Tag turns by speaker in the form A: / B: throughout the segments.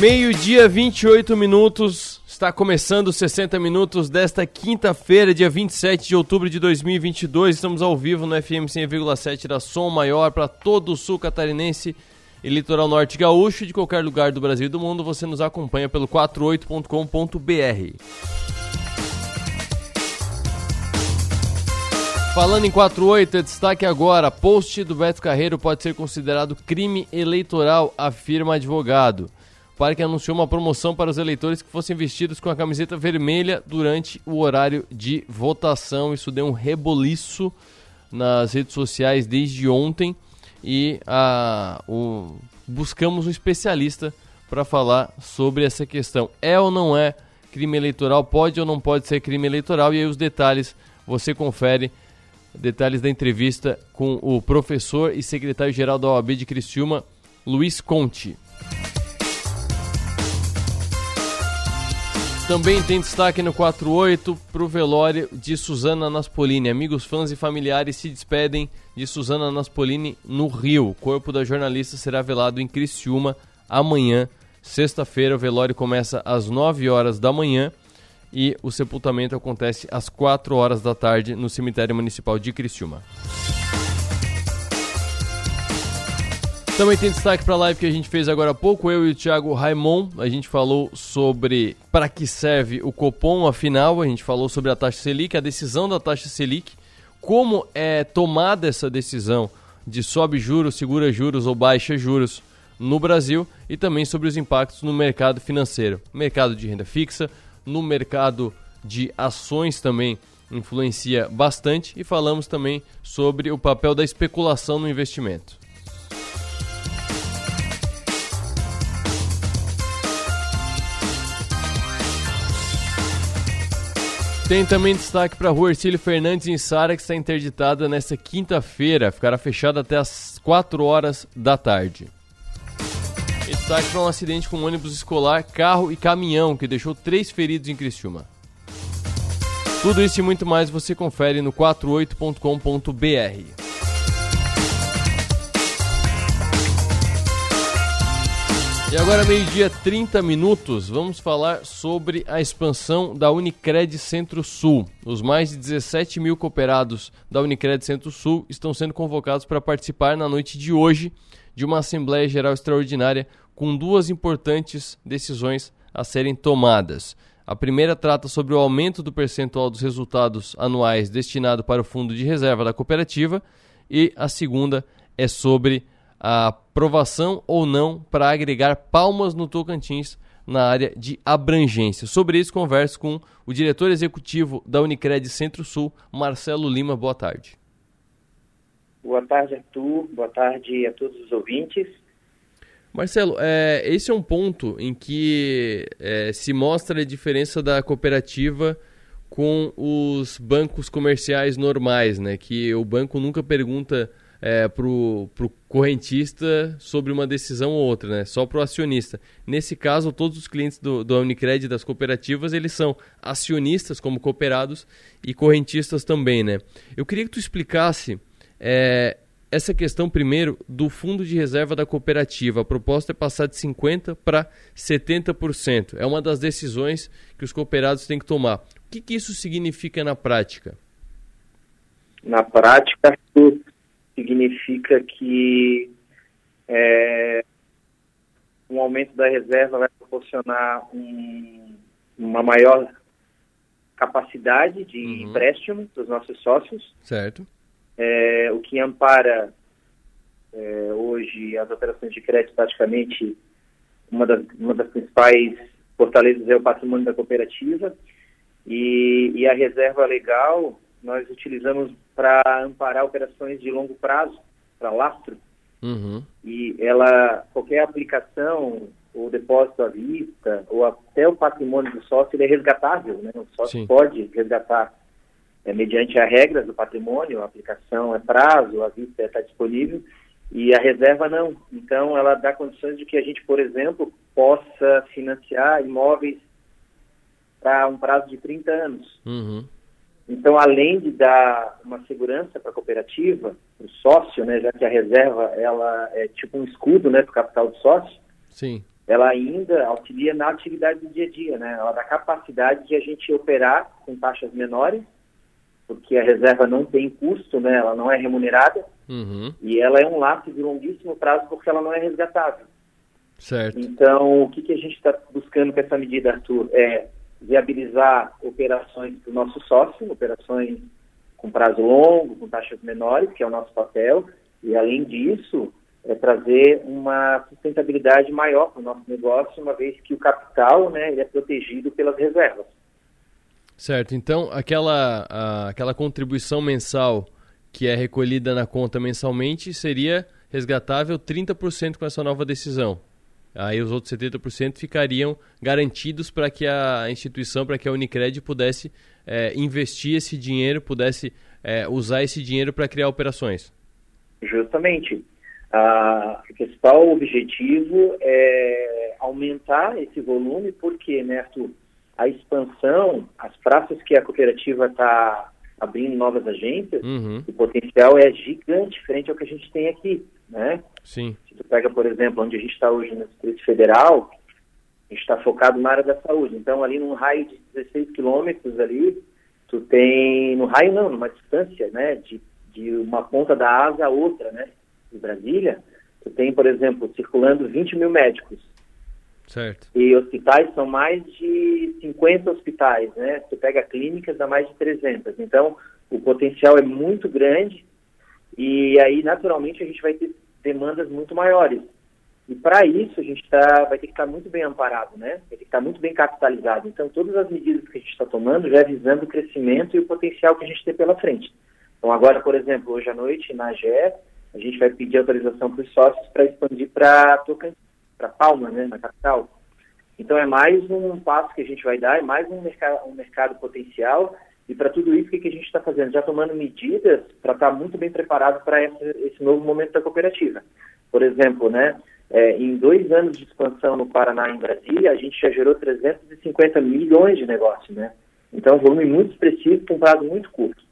A: Meio-dia, 28 minutos. Está começando os 60 minutos desta quinta-feira, dia 27 de outubro de 2022. Estamos ao vivo no FM 100,7 da Som Maior para todo o sul catarinense e litoral norte gaúcho. De qualquer lugar do Brasil e do mundo, você nos acompanha pelo 48.com.br. Falando em 48, destaque agora: post do Beto Carreiro pode ser considerado crime eleitoral, afirma advogado. Parque anunciou uma promoção para os eleitores que fossem vestidos com a camiseta vermelha durante o horário de votação. Isso deu um reboliço nas redes sociais desde ontem e a, o, buscamos um especialista para falar sobre essa questão. É ou não é crime eleitoral? Pode ou não pode ser crime eleitoral? E aí os detalhes você confere. Detalhes da entrevista com o professor e secretário-geral da OAB de Criciúma, Luiz Conte. Também tem destaque no 48 para o velório de Suzana Naspolini. Amigos, fãs e familiares se despedem de Suzana Naspolini no Rio. O corpo da jornalista será velado em Criciúma amanhã, sexta-feira. O velório começa às 9 horas da manhã e o sepultamento acontece às 4 horas da tarde no cemitério municipal de Criciúma. Também tem destaque para a live que a gente fez agora há pouco, eu e o Thiago Raimon. A gente falou sobre para que serve o Copom, afinal, a gente falou sobre a taxa Selic, a decisão da taxa Selic, como é tomada essa decisão de sobe juros, segura juros ou baixa juros no Brasil e também sobre os impactos no mercado financeiro, mercado de renda fixa, no mercado de ações também influencia bastante e falamos também sobre o papel da especulação no investimento. Tem também destaque para a rua Ercílio Fernandes em Sara, que está interditada nesta quinta-feira. Ficará fechada até as 4 horas da tarde. E destaque para um acidente com um ônibus escolar, carro e caminhão, que deixou três feridos em Criciúma. Tudo isso e muito mais você confere no 48.com.br. E agora, meio-dia, 30 minutos, vamos falar sobre a expansão da Unicred Centro-Sul. Os mais de 17 mil cooperados da Unicred Centro-Sul estão sendo convocados para participar na noite de hoje de uma Assembleia Geral Extraordinária com duas importantes decisões a serem tomadas. A primeira trata sobre o aumento do percentual dos resultados anuais destinado para o fundo de reserva da cooperativa e a segunda é sobre a aprovação ou não para agregar Palmas no Tocantins na área de abrangência. Sobre isso, converso com o diretor executivo da Unicred Centro-Sul, Marcelo Lima. Boa tarde.
B: Boa tarde, Arthur. Boa tarde a todos os ouvintes.
A: Marcelo, é, esse é um ponto em que é, se mostra a diferença da cooperativa com os bancos comerciais normais, né? Que o banco nunca pergunta é, para o correntista sobre uma decisão ou outra, né? só para o acionista. Nesse caso, todos os clientes do, do Unicred das cooperativas, eles são acionistas como cooperados e correntistas também. Né? Eu queria que tu explicasse é, essa questão primeiro do fundo de reserva da cooperativa. A proposta é passar de 50% para 70%. É uma das decisões que os cooperados têm que tomar. O que, que isso significa na prática?
B: Na prática, significa que é, um aumento da reserva vai proporcionar um, uma maior capacidade de uhum. empréstimo para os nossos sócios.
A: Certo.
B: É, o que ampara é, hoje as operações de crédito praticamente uma das, uma das principais fortalezas é o patrimônio da cooperativa e, e a reserva legal nós utilizamos para amparar operações de longo prazo, para lastro. Uhum. E ela, qualquer aplicação ou depósito à vista, ou até o patrimônio do sócio, ele é resgatável, né? O sócio Sim. pode resgatar é, mediante as regras do patrimônio, a aplicação é prazo, a vista está disponível, e a reserva não. Então, ela dá condições de que a gente, por exemplo, possa financiar imóveis para um prazo de 30 anos. Uhum. Então, além de dar uma segurança para a cooperativa, para o sócio, né, já que a reserva ela é tipo um escudo né, para o capital do sócio,
A: Sim.
B: ela ainda auxilia na atividade do dia a dia, né? Ela dá capacidade de a gente operar com taxas menores, porque a reserva não tem custo, né? Ela não é remunerada uhum. e ela é um lápis de longuíssimo prazo porque ela não é resgatável.
A: Certo.
B: Então, o que, que a gente está buscando com essa medida, Arthur? É viabilizar operações do nosso sócio, operações com prazo longo, com taxas menores, que é o nosso papel, e além disso, é trazer uma sustentabilidade maior para o nosso negócio, uma vez que o capital né, é protegido pelas reservas.
A: Certo, então aquela, a, aquela contribuição mensal que é recolhida na conta mensalmente seria resgatável 30% com essa nova decisão. Aí os outros 70% ficariam garantidos para que a instituição, para que a Unicred pudesse é, investir esse dinheiro, pudesse é, usar esse dinheiro para criar operações.
B: Justamente. O principal objetivo é aumentar esse volume, porque, né, Arthur, a expansão, as praças que a cooperativa está abrindo novas agências, uhum. o potencial é gigante frente ao que a gente tem aqui, né?
A: Sim.
B: Se tu pega, por exemplo, onde a gente está hoje no Distrito Federal, a gente está focado na área da saúde. Então, ali num raio de 16 quilômetros ali, tu tem, no raio não, numa distância, né, de, de uma ponta da asa a outra, né, de Brasília, tu tem, por exemplo, circulando 20 mil médicos.
A: Certo.
B: E hospitais são mais de 50 hospitais, né? Tu pega clínicas, dá mais de 300. Então, o potencial é muito grande e aí, naturalmente, a gente vai ter demandas muito maiores. E para isso, a gente tá, vai ter que estar muito bem amparado, né? Vai ter que estar muito bem capitalizado. Então, todas as medidas que a gente está tomando já visando o crescimento e o potencial que a gente tem pela frente. Então, agora, por exemplo, hoje à noite, na AGE, a gente vai pedir autorização para os sócios para expandir para para Palma, né, na capital. Então é mais um passo que a gente vai dar, é mais um mercado, um mercado potencial. E para tudo isso, o que, a gente está fazendo? Já tomando medidas para estar tá muito bem preparado para esse novo momento da cooperativa. Por exemplo, né, é, em dois anos de expansão no Paraná e em Brasília, a gente já gerou 350 milhões de negócios, né? Então, um volume muito expressivo com prazo muito curto.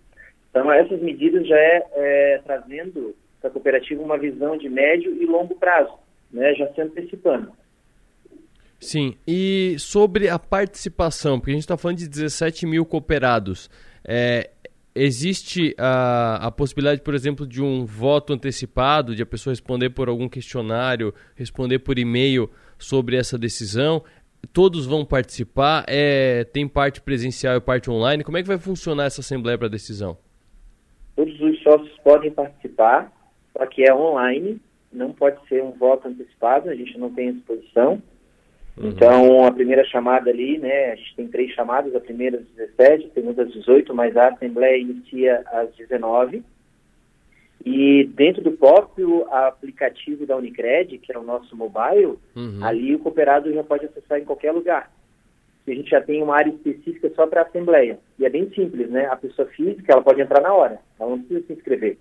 B: Então, essas medidas já é, é trazendo para a cooperativa uma visão de médio e longo prazo, né, já se antecipando.
A: Sim, e sobre a participação, porque a gente está falando de 17 mil cooperados, é, existe a, a possibilidade, por exemplo, de um voto antecipado, de a pessoa responder por algum questionário, responder por e-mail sobre essa decisão? Todos vão participar? É, tem parte presencial e parte online? Como é que vai funcionar essa assembleia para decisão?
B: Todos os sócios podem participar, só que é online, não pode ser um voto antecipado, a gente não tem exposição. Uhum. Então, a primeira chamada ali, né, a gente tem três chamadas, a primeira às 17, a segunda às 18, mas a Assembleia inicia às 19. E dentro do próprio aplicativo da Unicred, que é o nosso mobile, uhum. ali o cooperado já pode acessar em qualquer lugar. A gente já tem uma área específica só para a Assembleia. E é bem simples, né? A pessoa física, ela pode entrar na hora, ela não precisa se inscrever.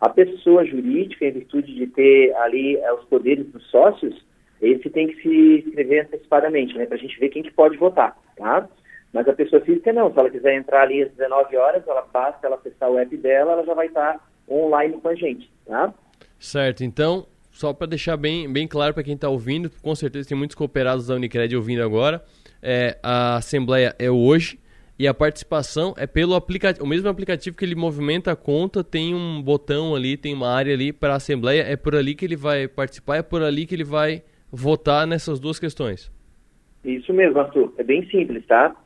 B: A pessoa jurídica, em virtude de ter ali é, os poderes dos sócios, esse tem que se inscrever antecipadamente, né, para a gente ver quem que pode votar, tá? Mas a pessoa física não, se ela quiser entrar ali às 19 horas, ela basta ela acessar o app dela, ela já vai estar online com a gente, tá?
A: Certo, então, só para deixar bem, bem claro para quem está ouvindo, com certeza tem muitos cooperados da Unicred ouvindo agora, é, a assembleia é hoje, e a participação é pelo aplicativo, o mesmo aplicativo que ele movimenta a conta, tem um botão ali, tem uma área ali para a assembleia, é por ali que ele vai participar, é por ali que ele vai votar nessas duas questões.
B: Isso mesmo, Arthur. É bem simples, tá?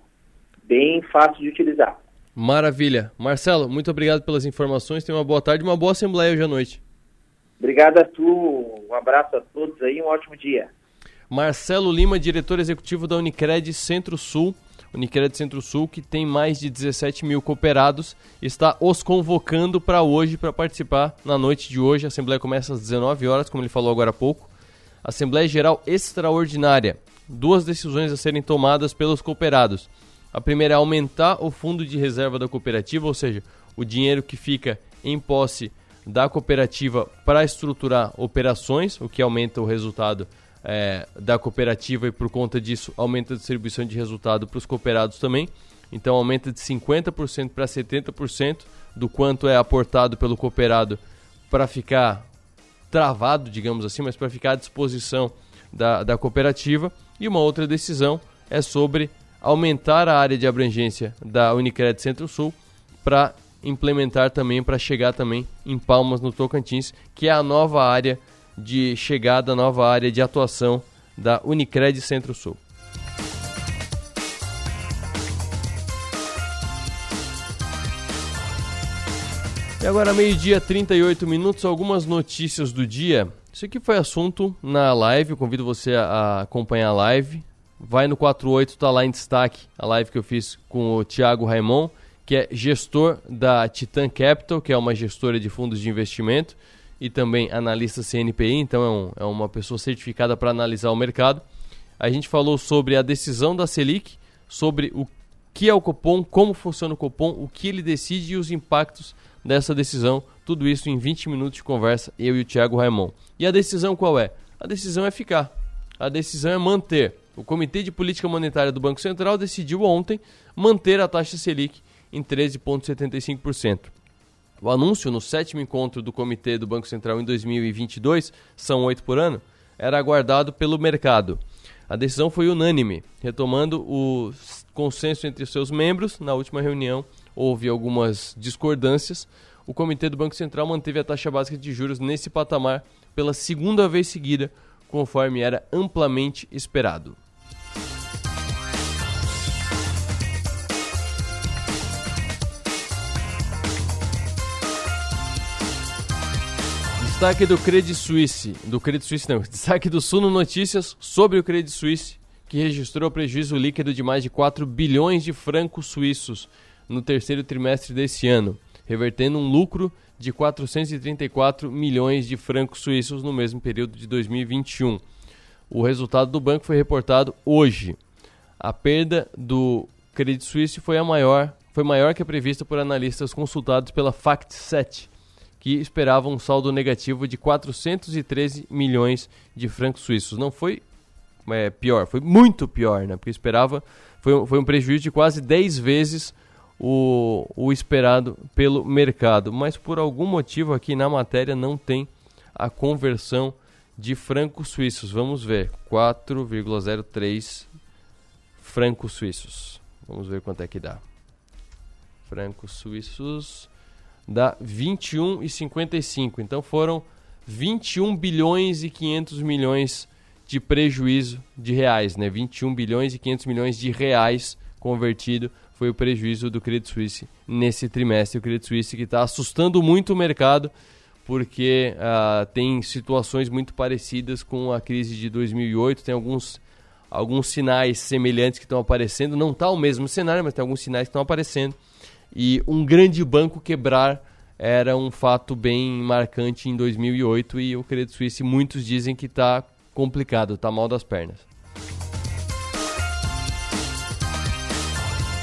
B: Bem fácil de utilizar.
A: Maravilha. Marcelo, muito obrigado pelas informações. Tenha uma boa tarde e uma boa assembleia hoje à noite.
B: Obrigado, Arthur. Um abraço a todos aí, um ótimo dia.
A: Marcelo Lima, diretor executivo da Unicred Centro-Sul. Unicred Centro-Sul, que tem mais de 17 mil cooperados, está os convocando para hoje, para participar na noite de hoje. A Assembleia começa às 19 horas, como ele falou agora há pouco. Assembleia Geral Extraordinária. Duas decisões a serem tomadas pelos cooperados. A primeira é aumentar o fundo de reserva da cooperativa, ou seja, o dinheiro que fica em posse da cooperativa para estruturar operações, o que aumenta o resultado é, da cooperativa e por conta disso aumenta a distribuição de resultado para os cooperados também. Então aumenta de 50% para 70% do quanto é aportado pelo cooperado para ficar travado, digamos assim, mas para ficar à disposição da, da cooperativa. E uma outra decisão é sobre aumentar a área de abrangência da Unicred Centro-Sul para implementar também, para chegar também em Palmas, no Tocantins, que é a nova área de chegada, a nova área de atuação da Unicred Centro-Sul. E agora, meio-dia, 38 minutos, algumas notícias do dia. Isso aqui foi assunto na live, eu convido você a acompanhar a live. Vai no 48, tá lá em destaque a live que eu fiz com o Thiago Raimon, que é gestor da Titan Capital, que é uma gestora de fundos de investimento e também analista CNPI, então é, um, é uma pessoa certificada para analisar o mercado. A gente falou sobre a decisão da Selic, sobre o que é o Copom, como funciona o Copom, o que ele decide e os impactos dessa decisão. Tudo isso em 20 minutos de conversa, eu e o Thiago Raimon. E a decisão qual é? A decisão é ficar. A decisão é manter. O Comitê de Política Monetária do Banco Central decidiu ontem manter a taxa Selic em 13,75%. O anúncio no sétimo encontro do Comitê do Banco Central em 2022, são oito por ano, era aguardado pelo mercado. A decisão foi unânime, retomando o consenso entre seus membros na última reunião houve algumas discordâncias, o Comitê do Banco Central manteve a taxa básica de juros nesse patamar pela segunda vez seguida, conforme era amplamente esperado. Destaque do Credit Suisse, do Credit Suisse não, destaque do Suno Notícias sobre o Credit Suisse, que registrou prejuízo líquido de mais de 4 bilhões de francos suíços no terceiro trimestre desse ano, revertendo um lucro de 434 milhões de francos suíços no mesmo período de 2021. O resultado do banco foi reportado hoje. A perda do Credit Suisse foi a maior, foi maior que a prevista por analistas consultados pela FactSet, que esperavam um saldo negativo de 413 milhões de francos suíços. Não foi é, pior, foi muito pior, né? Porque esperava foi, foi um prejuízo de quase 10 vezes o, o esperado pelo mercado. Mas por algum motivo aqui na matéria não tem a conversão de francos suíços. Vamos ver, 4,03 francos suíços. Vamos ver quanto é que dá. Francos suíços dá 21,55. Então foram 21 bilhões e 500 milhões de prejuízo de reais, né? 21 bilhões e 500 milhões de reais convertido foi o prejuízo do Credit Suisse nesse trimestre. O Credit Suisse que está assustando muito o mercado, porque uh, tem situações muito parecidas com a crise de 2008, tem alguns, alguns sinais semelhantes que estão aparecendo. Não está o mesmo cenário, mas tem alguns sinais que estão aparecendo. E um grande banco quebrar era um fato bem marcante em 2008 e o Credit Suisse muitos dizem que está complicado, está mal das pernas.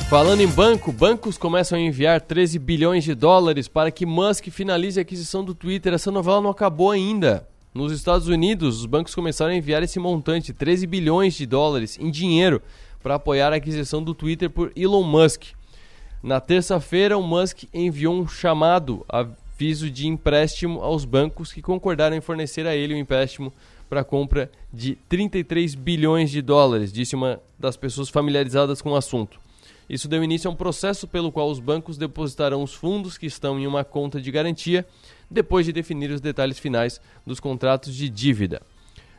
A: Falando em banco, bancos começam a enviar 13 bilhões de dólares para que Musk finalize a aquisição do Twitter. Essa novela não acabou ainda. Nos Estados Unidos, os bancos começaram a enviar esse montante, 13 bilhões de dólares, em dinheiro, para apoiar a aquisição do Twitter por Elon Musk. Na terça-feira, o Musk enviou um chamado aviso de empréstimo aos bancos que concordaram em fornecer a ele um empréstimo para a compra de 33 bilhões de dólares, disse uma das pessoas familiarizadas com o assunto. Isso deu início a um processo pelo qual os bancos depositarão os fundos que estão em uma conta de garantia depois de definir os detalhes finais dos contratos de dívida.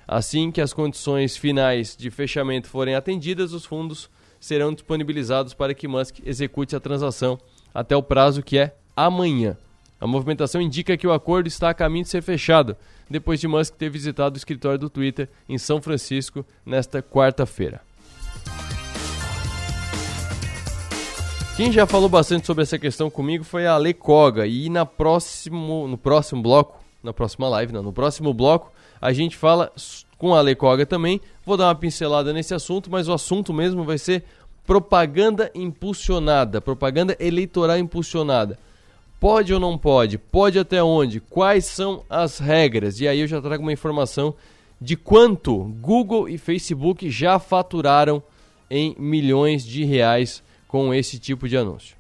A: Assim que as condições finais de fechamento forem atendidas, os fundos serão disponibilizados para que Musk execute a transação até o prazo que é amanhã. A movimentação indica que o acordo está a caminho de ser fechado, depois de Musk ter visitado o escritório do Twitter em São Francisco nesta quarta-feira. Quem já falou bastante sobre essa questão comigo foi a Ale Koga. E na próximo, no próximo bloco, na próxima live, não, no próximo bloco, a gente fala com a Ale Koga também. Vou dar uma pincelada nesse assunto, mas o assunto mesmo vai ser propaganda impulsionada, propaganda eleitoral impulsionada. Pode ou não pode? Pode até onde? Quais são as regras? E aí eu já trago uma informação de quanto Google e Facebook já faturaram em milhões de reais com esse tipo de anúncio.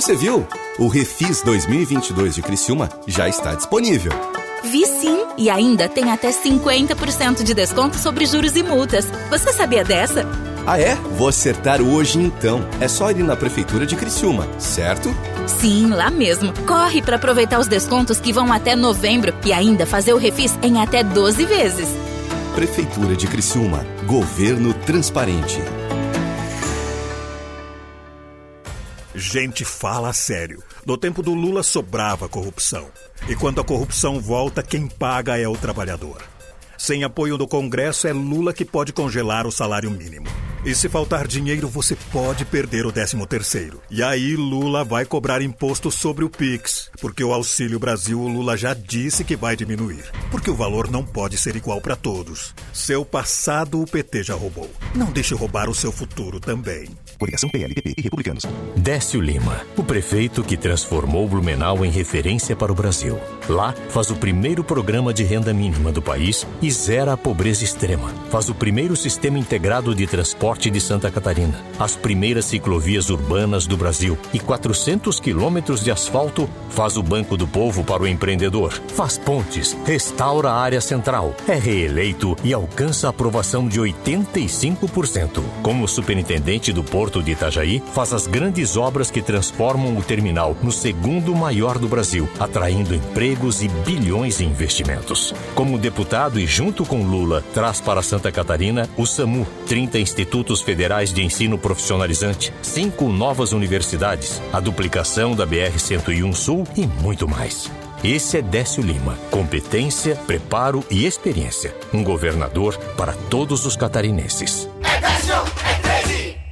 C: Você viu? O Refis 2022 de Criciúma já está disponível.
D: Vi sim, e ainda tem até 50% de desconto sobre juros e multas. Você sabia dessa?
C: Ah é? Vou acertar hoje então. É só ir na prefeitura de Criciúma, certo?
D: Sim, lá mesmo. Corre para aproveitar os descontos que vão até novembro e ainda fazer o refis em até 12 vezes.
C: Prefeitura de Criciúma. Governo transparente.
E: Gente fala sério. No tempo do Lula sobrava corrupção. E quando a corrupção volta, quem paga é o trabalhador. Sem apoio do Congresso, é Lula que pode congelar o salário mínimo. E se faltar dinheiro, você pode perder o 13 terceiro. E aí Lula vai cobrar imposto sobre o Pix, porque o Auxílio Brasil o Lula já disse que vai diminuir, porque o valor não pode ser igual para todos. Seu passado o PT já roubou. Não deixe roubar o seu futuro também.
F: Coligação PLPP e Republicanos. Décio Lima, o prefeito que transformou Blumenau em referência para o Brasil. Lá, faz o primeiro programa de renda mínima do país e zera a pobreza extrema. Faz o primeiro sistema integrado de transporte de Santa Catarina, as primeiras ciclovias urbanas do Brasil e 400 quilômetros de asfalto. Faz o Banco do Povo para o empreendedor. Faz pontes, restaura a área central. É reeleito e alcança a aprovação de 85%. Como superintendente do Porto de Itajaí faz as grandes obras que transformam o terminal no segundo maior do Brasil, atraindo empregos e bilhões em investimentos. Como deputado e junto com Lula, traz para Santa Catarina o SAMU, 30 institutos federais de ensino profissionalizante, cinco novas universidades, a duplicação da BR-101 Sul e muito mais. Esse é Décio Lima. Competência, preparo e experiência. Um governador para todos os catarinenses.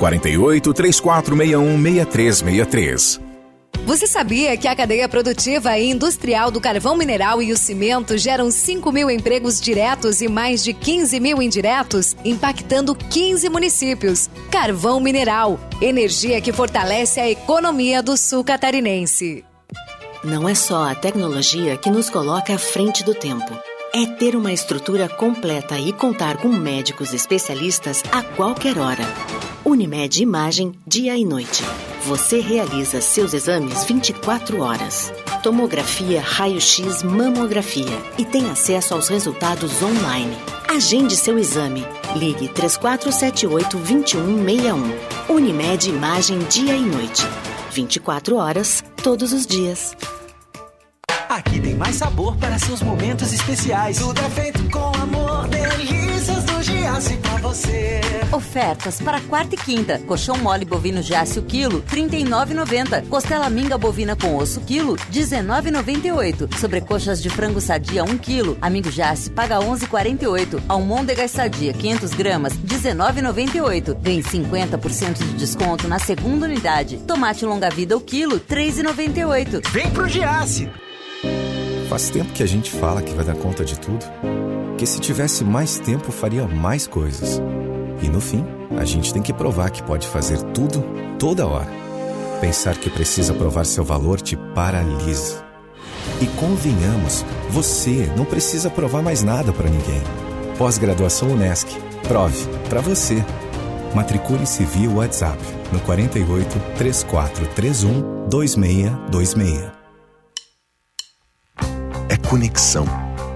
G: 48 3461 6363.
H: Você sabia que a cadeia produtiva e industrial do carvão mineral e o cimento geram 5 mil empregos diretos e mais de 15 mil indiretos, impactando 15 municípios? Carvão mineral, energia que fortalece a economia do sul catarinense.
I: Não é só a tecnologia que nos coloca à frente do tempo. É ter uma estrutura completa e contar com médicos especialistas a qualquer hora. Unimed Imagem, dia e noite. Você realiza seus exames 24 horas. Tomografia, raio-x, mamografia e tem acesso aos resultados online. Agende seu exame. Ligue 3478-2161. Unimed Imagem, dia e noite. 24 horas, todos os dias.
J: Aqui tem mais sabor para seus momentos especiais.
K: Tudo é feito com amor, delícias Giasse pra você.
L: Ofertas para quarta e quinta. Colchão mole bovino Giasse o quilo, R$ 39,90. Costela minga bovina com osso quilo, R$ 19,98. Sobrecoxas de frango sadia 1 quilo. Amigo Giasse paga R$ 11,48. Almôndega sadia 500 gramas, R$ 19,98. Ganhe 50% de desconto na segunda unidade. Tomate longa vida o quilo, R$ 3,98.
J: Vem pro Giasse!
M: Faz tempo que a gente fala que vai dar conta de tudo, que se tivesse mais tempo faria mais coisas. E no fim, a gente tem que provar que pode fazer tudo, toda hora. Pensar que precisa provar seu valor te paralisa. E convenhamos, você não precisa provar mais nada para ninguém. Pós-graduação Unesc. Prove para você. Matricule-se via WhatsApp no 48 3431 2626
N: conexão.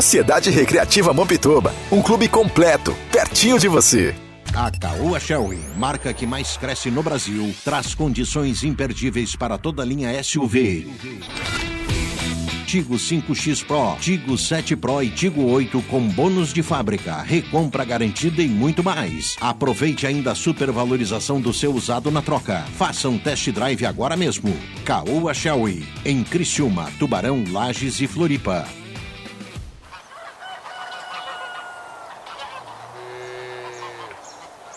O: Sociedade Recreativa Mampituba, um clube completo, pertinho de você.
P: A Caoa Shelby, marca que mais cresce no Brasil, traz condições imperdíveis para toda a linha SUV. Tigo 5X Pro, Tigo 7 Pro e Tigo 8 com bônus de fábrica, recompra garantida e muito mais. Aproveite ainda a supervalorização do seu usado na troca. Faça um test drive agora mesmo. Caoa Shelby, em Criciúma, Tubarão, Lages e Floripa.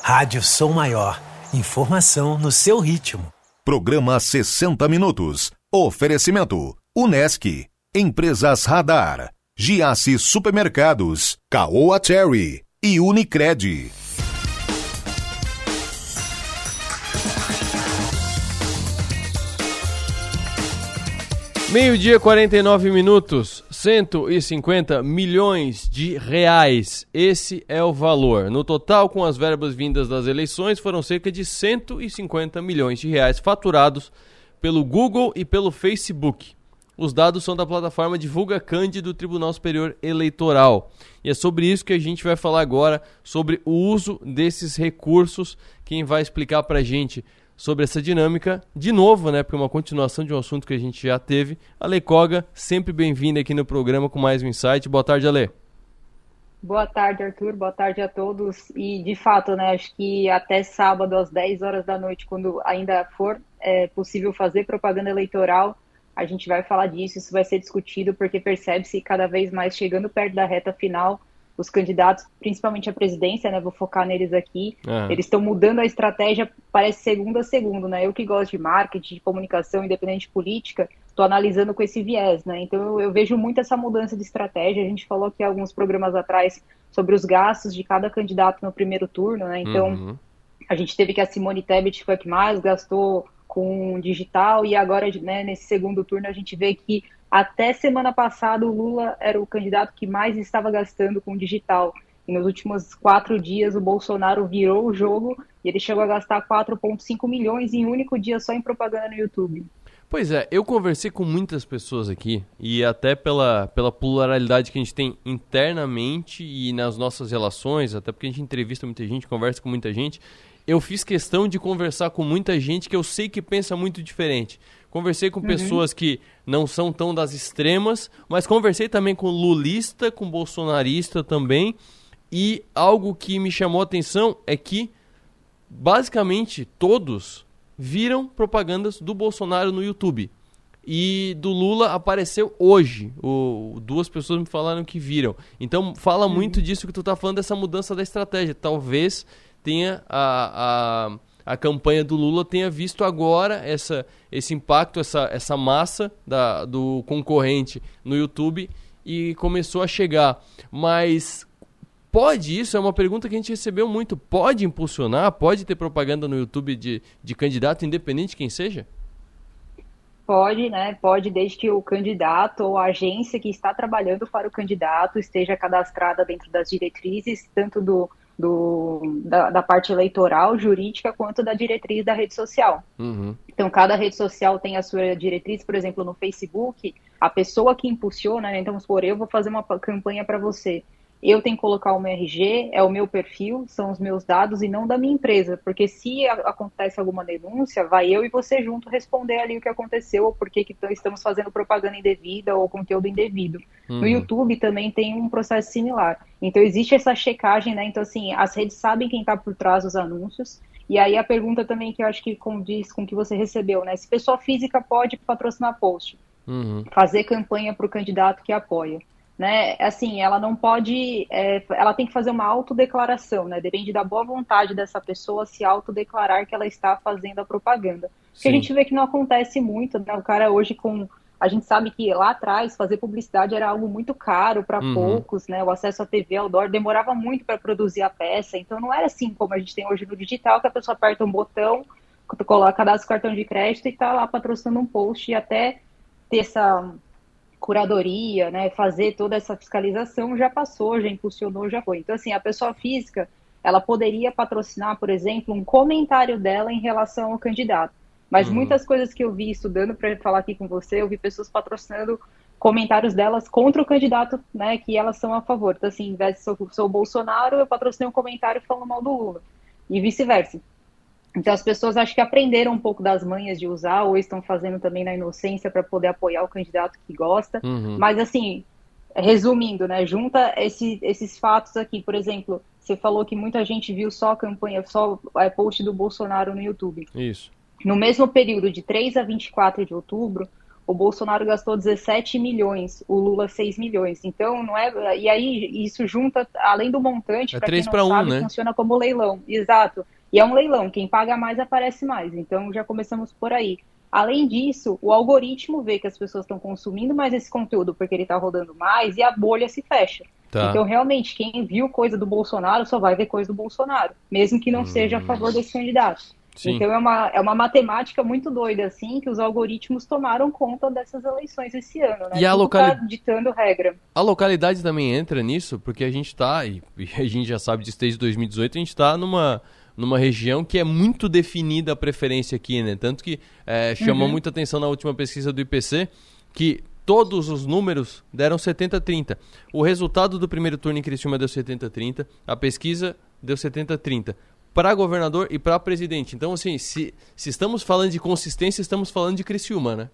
Q: Rádio Som Maior. Informação no seu ritmo.
R: Programa 60 Minutos. Oferecimento: Unesc, Empresas Radar, Giasse Supermercados, Caoa Cherry e Unicred.
A: Meio-dia, 49 minutos, 150 milhões de reais. Esse é o valor. No total, com as verbas vindas das eleições, foram cerca de 150 milhões de reais faturados pelo Google e pelo Facebook. Os dados são da plataforma Divulga Cândido do Tribunal Superior Eleitoral. E é sobre isso que a gente vai falar agora, sobre o uso desses recursos. Quem vai explicar para a gente sobre essa dinâmica, de novo, né, porque é uma continuação de um assunto que a gente já teve. Ale Koga, sempre bem-vinda aqui no programa com mais um insight. Boa tarde, Ale.
S: Boa tarde, Arthur. Boa tarde a todos. E, de fato, né, acho que até sábado, às 10 horas da noite, quando ainda for é, possível fazer propaganda eleitoral, a gente vai falar disso, isso vai ser discutido, porque percebe-se cada vez mais chegando perto da reta final os candidatos, principalmente a presidência, né? Vou focar neles aqui. É. Eles estão mudando a estratégia, parece segundo a segundo, né? Eu que gosto de marketing, de comunicação, independente de política, estou analisando com esse viés, né? Então eu, eu, vejo muito essa mudança de estratégia. A gente falou aqui alguns programas atrás sobre os gastos de cada candidato no primeiro turno, né? Então uhum. a gente teve que a Simone Tebet foi a que mais gastou com digital e agora, né, nesse segundo turno a gente vê que até semana passada, o Lula era o candidato que mais estava gastando com digital. E nos últimos quatro dias, o Bolsonaro virou o jogo e ele chegou a gastar 4,5 milhões em um único dia só em propaganda no YouTube.
A: Pois é, eu conversei com muitas pessoas aqui e até pela, pela pluralidade que a gente tem internamente e nas nossas relações, até porque a gente entrevista muita gente, conversa com muita gente, eu fiz questão de conversar com muita gente que eu sei que pensa muito diferente. Conversei com uhum. pessoas que não são tão das extremas, mas conversei também com lulista, com bolsonarista também. E algo que me chamou a atenção é que basicamente todos viram propagandas do Bolsonaro no YouTube. E do Lula apareceu hoje. O, duas pessoas me falaram que viram. Então fala uhum. muito disso que tu tá falando, dessa mudança da estratégia. Talvez tenha a, a a campanha do Lula tenha visto agora essa, esse impacto, essa, essa massa da, do concorrente no YouTube e começou a chegar. Mas pode isso? É uma pergunta que a gente recebeu muito. Pode impulsionar? Pode ter propaganda no YouTube de, de candidato, independente de quem seja?
S: Pode, né? Pode, desde que o candidato ou a agência que está trabalhando para o candidato esteja cadastrada dentro das diretrizes, tanto do do, da, da, parte eleitoral, jurídica, quanto da diretriz da rede social. Uhum. Então, cada rede social tem a sua diretriz, por exemplo, no Facebook, a pessoa que impulsiona, né, então, por eu vou fazer uma campanha para você, eu tenho que colocar o meu RG, é o meu perfil, são os meus dados e não da minha empresa, porque se acontece alguma denúncia, vai eu e você junto responder ali o que aconteceu, ou por que estamos fazendo propaganda indevida ou conteúdo indevido. Uhum. No YouTube também tem um processo similar. Então existe essa checagem, né? Então assim, as redes sabem quem está por trás dos anúncios. E aí a pergunta também que eu acho que condiz com o que você recebeu, né? Se pessoa física pode patrocinar post, uhum. fazer campanha para o candidato que apoia né? Assim, ela não pode, é, ela tem que fazer uma autodeclaração, né? Depende da boa vontade dessa pessoa se autodeclarar que ela está fazendo a propaganda. Porque a gente vê que não acontece muito, né? O cara hoje com a gente sabe que lá atrás fazer publicidade era algo muito caro para uhum. poucos, né? O acesso à TV, ao DOR, demorava muito para produzir a peça. Então não era assim como a gente tem hoje no digital, que a pessoa aperta um botão, coloca, cadastra o cartão de crédito e está lá patrocinando um post e até ter essa curadoria, né, fazer toda essa fiscalização já passou, já impulsionou, já foi. Então, assim, a pessoa física, ela poderia patrocinar, por exemplo, um comentário dela em relação ao candidato. Mas uhum. muitas coisas que eu vi estudando para falar aqui com você, eu vi pessoas patrocinando comentários delas contra o candidato, né, que elas são a favor. Então, assim, em vez de sou, sou o Bolsonaro, eu patrocinei um comentário falando mal do Lula. E vice-versa. Então as pessoas acho que aprenderam um pouco das manhas de usar ou estão fazendo também na inocência para poder apoiar o candidato que gosta. Uhum. Mas assim, resumindo, né, junta esse, esses fatos aqui, por exemplo, você falou que muita gente viu só a campanha, só a post do Bolsonaro no YouTube.
A: Isso.
S: No mesmo período de 3 a 24 de outubro, o Bolsonaro gastou 17 milhões, o Lula 6 milhões. Então, não é. E aí, isso junta, além do montante,
A: é
S: para quem
A: não
S: sabe,
A: um, né?
S: funciona como leilão. Exato. E é um leilão, quem paga mais aparece mais. Então já começamos por aí. Além disso, o algoritmo vê que as pessoas estão consumindo mais esse conteúdo porque ele está rodando mais e a bolha se fecha. Tá. Então, realmente, quem viu coisa do Bolsonaro só vai ver coisa do Bolsonaro, mesmo que não hum. seja a favor desse candidato. Sim. Então, é uma, é uma matemática muito doida, assim, que os algoritmos tomaram conta dessas eleições esse ano, né?
A: E a localidade.
S: Tá ditando regra.
A: A localidade também entra nisso, porque a gente está, e a gente já sabe disso desde 2018, a gente está numa numa região que é muito definida a preferência aqui, né? Tanto que é, chamou uhum. muita atenção na última pesquisa do IPC que todos os números deram 70-30. O resultado do primeiro turno em Criciúma deu 70-30, a pesquisa deu 70-30 para governador e para presidente. Então, assim, se, se estamos falando de consistência, estamos falando de Criciúma, né?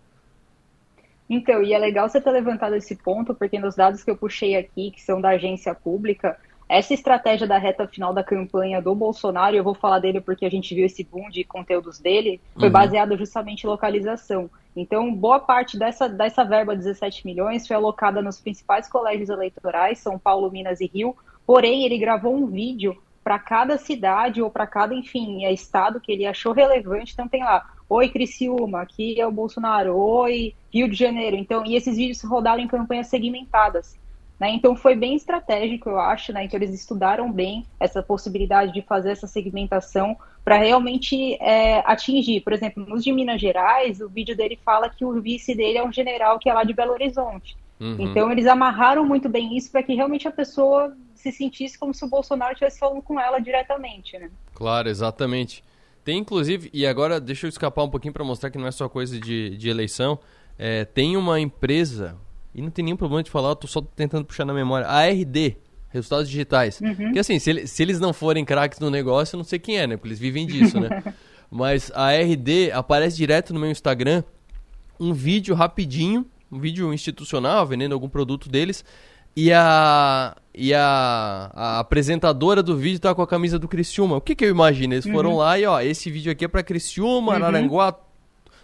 S: Então, e é legal você ter levantado esse ponto, porque nos dados que eu puxei aqui, que são da agência pública, essa estratégia da reta final da campanha do Bolsonaro, eu vou falar dele porque a gente viu esse boom de conteúdos dele, foi uhum. baseada justamente em localização. Então, boa parte dessa, dessa verba, 17 milhões, foi alocada nos principais colégios eleitorais, São Paulo, Minas e Rio. Porém, ele gravou um vídeo para cada cidade ou para cada, enfim, é, estado que ele achou relevante. Então, tem lá, Oi, Criciúma, aqui é o Bolsonaro. Oi, Rio de Janeiro. Então, e esses vídeos rodaram em campanhas segmentadas. Né? Então foi bem estratégico, eu acho, né? Então eles estudaram bem essa possibilidade de fazer essa segmentação para realmente é, atingir. Por exemplo, nos de Minas Gerais, o vídeo dele fala que o vice dele é um general que é lá de Belo Horizonte. Uhum. Então eles amarraram muito bem isso para que realmente a pessoa se sentisse como se o Bolsonaro estivesse falando com ela diretamente, né?
A: Claro, exatamente. Tem inclusive, e agora deixa eu escapar um pouquinho para mostrar que não é só coisa de, de eleição. É, tem uma empresa, e não tem nenhum problema de falar, eu tô só tentando puxar na memória. A RD, resultados digitais. Uhum. Que assim, se, ele, se, eles não forem craques no negócio, eu não sei quem é, né? Porque eles vivem disso, né? Mas a RD aparece direto no meu Instagram um vídeo rapidinho, um vídeo institucional, vendendo algum produto deles. E a, e a, a apresentadora do vídeo tá com a camisa do Criciúma. O que, que eu imagino? Eles uhum. foram lá e, ó, esse vídeo aqui é pra Criciúma, uhum. Araranguá,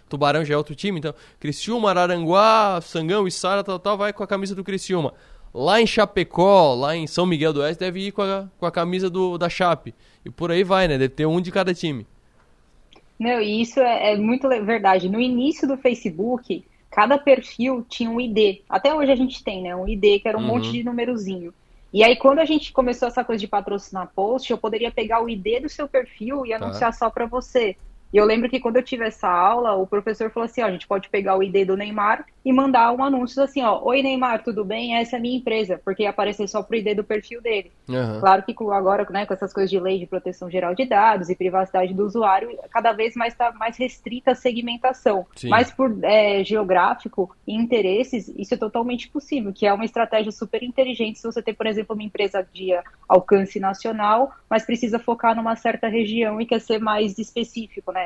A: Tubarão já é outro time, então Criciúma, Araranguá, Sangão e Sara, tal, tal, vai com a camisa do Criciúma. Lá em Chapecó, lá em São Miguel do Oeste, deve ir com a, com a camisa do, da Chape. E por aí vai, né? Deve ter um de cada time.
S: Não, e isso é, é muito verdade. No início do Facebook, cada perfil tinha um ID. Até hoje a gente tem, né? Um ID, que era um uhum. monte de numerozinho. E aí, quando a gente começou essa coisa de patrocinar post, eu poderia pegar o ID do seu perfil e tá. anunciar só para você. E eu lembro que quando eu tive essa aula, o professor falou assim, ó, a gente pode pegar o ID do Neymar e mandar um anúncio assim, ó, oi Neymar, tudo bem? Essa é a minha empresa, porque ia aparecer só pro ID do perfil dele. Uhum. Claro que agora, né, com essas coisas de lei de proteção geral de dados e privacidade do usuário, cada vez mais está mais restrita a segmentação. Sim. Mas por é, geográfico e interesses, isso é totalmente possível, que é uma estratégia super inteligente se você tem, por exemplo, uma empresa de alcance nacional, mas precisa focar numa certa região e quer ser mais específico, né?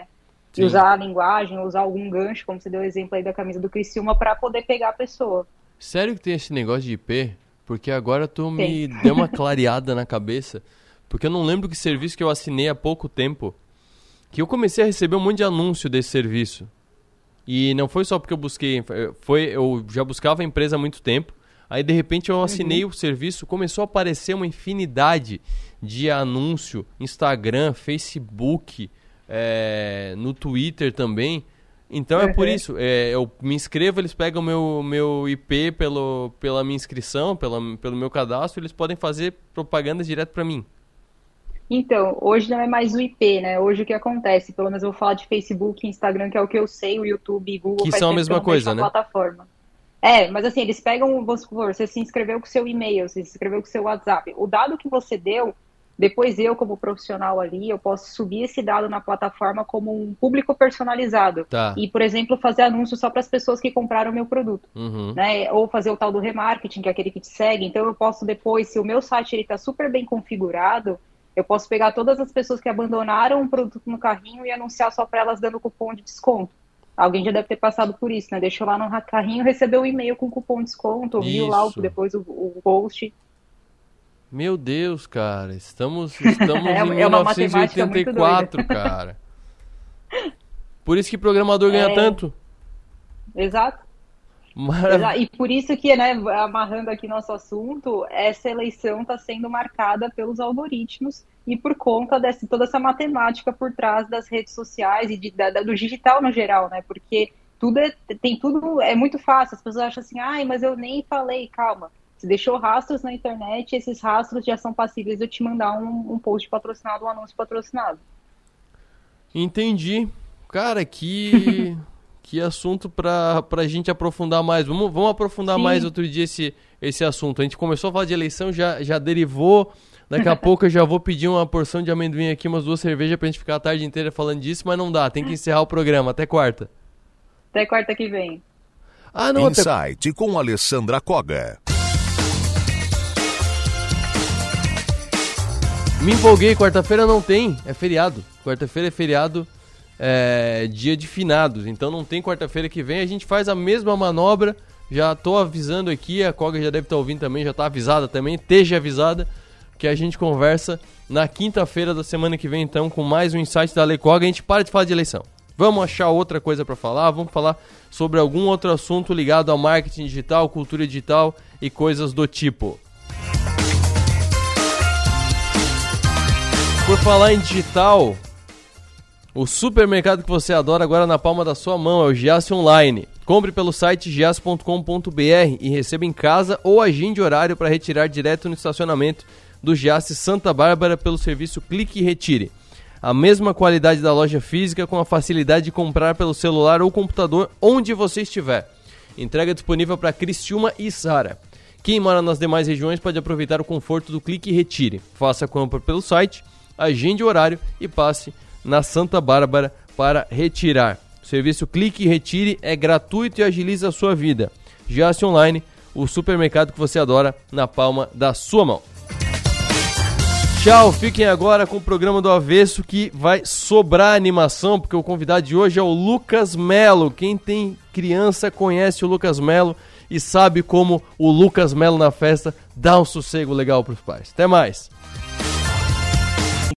S: E usar a linguagem, usar algum gancho, como você deu o exemplo aí da camisa do Criciúma, para poder pegar a pessoa.
A: Sério que tem esse negócio de IP? Porque agora tu me deu uma clareada na cabeça. Porque eu não lembro que serviço que eu assinei há pouco tempo. Que eu comecei a receber um monte de anúncio desse serviço. E não foi só porque eu busquei. Foi, eu já buscava a empresa há muito tempo. Aí de repente eu assinei uhum. o serviço, começou a aparecer uma infinidade de anúncio, Instagram, Facebook, é, no Twitter também. Então é por uhum. isso, é, eu me inscrevo, eles pegam meu meu IP pelo, pela minha inscrição, pela, pelo meu cadastro, eles podem fazer propaganda direto para mim.
S: Então, hoje não é mais o IP, né? Hoje o que acontece, pelo menos eu vou falar de Facebook, Instagram, que é o que eu sei, o YouTube, Google,
A: que são a mesma coisa, né?
S: Plataforma. É, mas assim, eles pegam, vamos supor, você se inscreveu com seu e-mail, você se inscreveu com seu WhatsApp. O dado que você deu, depois eu, como profissional ali, eu posso subir esse dado na plataforma como um público personalizado. Tá. E, por exemplo, fazer anúncio só para as pessoas que compraram o meu produto. Uhum. Né? Ou fazer o tal do remarketing, que é aquele que te segue. Então, eu posso depois, se o meu site está super bem configurado, eu posso pegar todas as pessoas que abandonaram um produto no carrinho e anunciar só para elas dando cupom de desconto. Alguém já deve ter passado por isso, né? Deixou lá no carrinho, recebeu um e-mail com cupom de desconto, viu lá depois o, o post.
A: Meu Deus, cara, estamos, estamos é, em é 1984, cara. Por isso que programador ganha é... tanto.
S: Exato. Marav... E por isso que, né, amarrando aqui nosso assunto, essa eleição está sendo marcada pelos algoritmos e por conta dessa toda essa matemática por trás das redes sociais e de, da, do digital no geral, né? Porque tudo é, tem tudo é muito fácil. As pessoas acham assim, ai, mas eu nem falei, calma. Você deixou rastros na internet, esses rastros já são passíveis de eu te mandar um, um post patrocinado, um anúncio patrocinado.
A: Entendi. Cara, que que assunto para a gente aprofundar mais. Vamos, vamos aprofundar Sim. mais outro dia esse, esse assunto. A gente começou a falar de eleição, já, já derivou. Daqui a pouco eu já vou pedir uma porção de amendoim aqui, umas duas cervejas pra gente ficar a tarde inteira falando disso, mas não dá, tem que encerrar o programa. Até quarta.
S: Até quarta que vem.
R: Ah, não, Insight até... com Alessandra Koga.
A: Me empolguei, quarta-feira não tem, é feriado. Quarta-feira é feriado é, dia de finados. Então não tem quarta-feira que vem. A gente faz a mesma manobra. Já estou avisando aqui, a Koga já deve estar tá ouvindo também, já está avisada também, esteja avisada, que a gente conversa na quinta-feira da semana que vem, então, com mais um insight da Lei Koga. A gente para de falar de eleição. Vamos achar outra coisa para falar, vamos falar sobre algum outro assunto ligado ao marketing digital, cultura digital e coisas do tipo. Falar em digital, o supermercado que você adora agora na palma da sua mão é o Giasse Online. Compre pelo site giasse.com.br e receba em casa ou agende horário para retirar direto no estacionamento do Giasse Santa Bárbara pelo serviço Clique e Retire. A mesma qualidade da loja física com a facilidade de comprar pelo celular ou computador onde você estiver. Entrega disponível para Criciúma e Sara. Quem mora nas demais regiões pode aproveitar o conforto do Clique e Retire. Faça a compra pelo site, agende o horário e passe na Santa Bárbara para retirar. O serviço Clique e Retire é gratuito e agiliza a sua vida. Giasse Online, o supermercado que você adora na palma da sua mão. Tchau, fiquem agora com o programa do Avesso que vai sobrar animação, porque o convidado de hoje é o Lucas Melo. Quem tem criança conhece o Lucas Melo e sabe como o Lucas Melo na festa dá um sossego legal para os pais. Até mais!